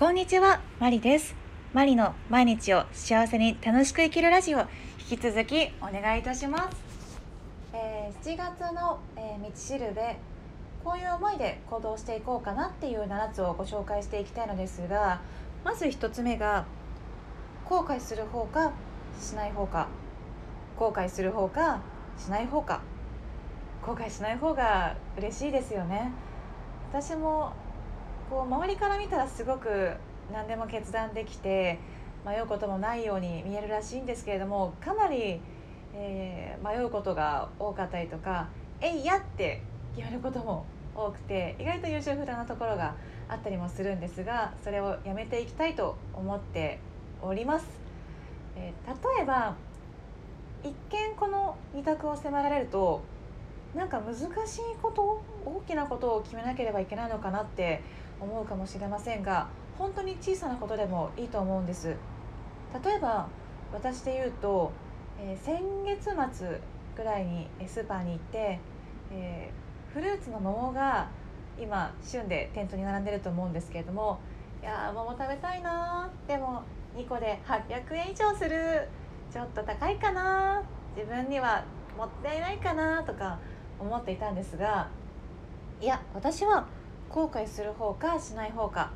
こんにちは、マリです。マリの毎日を幸せに楽しく生きるラジオ、引き続きお願いいたします。えー7月の、えー道しるべ、こういう思いで行動していこうかなっていう7つをご紹介していきたいのですが、まず1つ目が、後悔する方かしない方か、後悔する方かしない方か、後悔しない方が嬉しいですよね。私もこう周りから見たらすごく何でも決断できて迷うこともないように見えるらしいんですけれどもかなり、えー迷うことが多かったりとか「えいや!」って決めることも多くて意外と優柔不断なところがあったりもするんですがそれをやめていきたいと思っております。えー例えば一見この2択を迫られるとなんか難しいこと大きなことを決めなければいけないのかなって思うかもしれませんが本当に小さなことでもいいと思うんです。例えば私で言うと、えー先月末ぐらいにスーパーに行って、えーフルーツの桃が今旬で店頭に並んでると思うんですけれどもいや桃食べたいなでも2個で800円以上する。ちょっと高いかな自分にはもったいないかなとか思っていたんですがいや私は後悔する方かしない方か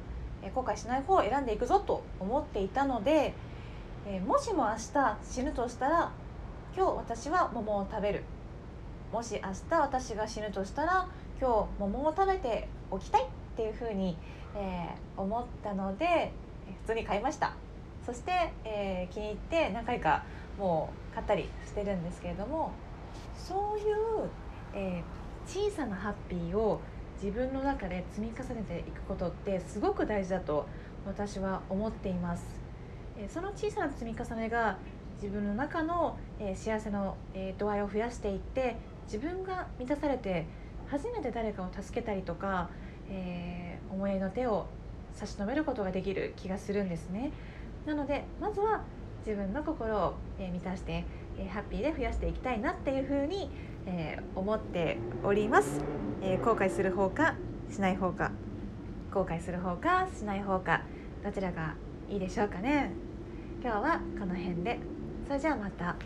後悔しない方を選んでいくぞと思っていたので、もしも明日死ぬとしたら今日私は桃を食べる。もし明日私が死ぬとしたら今日桃を食べておきたいっていうふうに、えー思ったので普通に買いました。そして、えー気に入って何回かもう買ったりしてるんですけれどもそういう、えー小さなハッピーを自分の中で積み重ねていくことってすごく大事だと私は思っています、えーその小さな積み重ねが自分の中の、えー幸せの、えー度合いを増やしていって自分が満たされて初めて誰かを助けたりとか、えー思いの手を差し伸べることができる気がするんですね。なのでまずは自分の心を、えー満たして、えーハッピーで増やしていきたいなっていうふうに、えー思っております、えー後悔する方かしない方か。後悔する方かしない方か。どちらがいいでしょうかね。今日はこの辺で。それじゃあまた。